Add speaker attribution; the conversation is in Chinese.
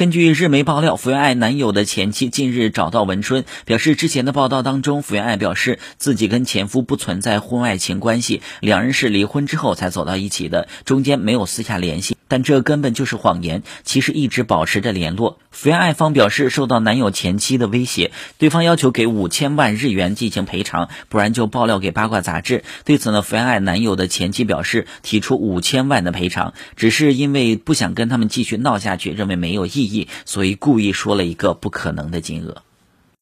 Speaker 1: 根据日媒爆料，福原爱男友的前妻近日找到文春，表示之前的报道当中，福原爱表示自己跟前夫不存在婚外情关系，两人是离婚之后才走到一起的，中间没有私下联系。但这根本就是谎言，其实一直保持着联络。福原爱方表示受到男友前妻的威胁，对方要求给五千万日元进行赔偿，不然就爆料给八卦杂志。对此呢，福原爱男友的前妻表示提出五千万的赔偿，只是因为不想跟他们继续闹下去，认为没有意义。所以故意说了一个不可能的金额。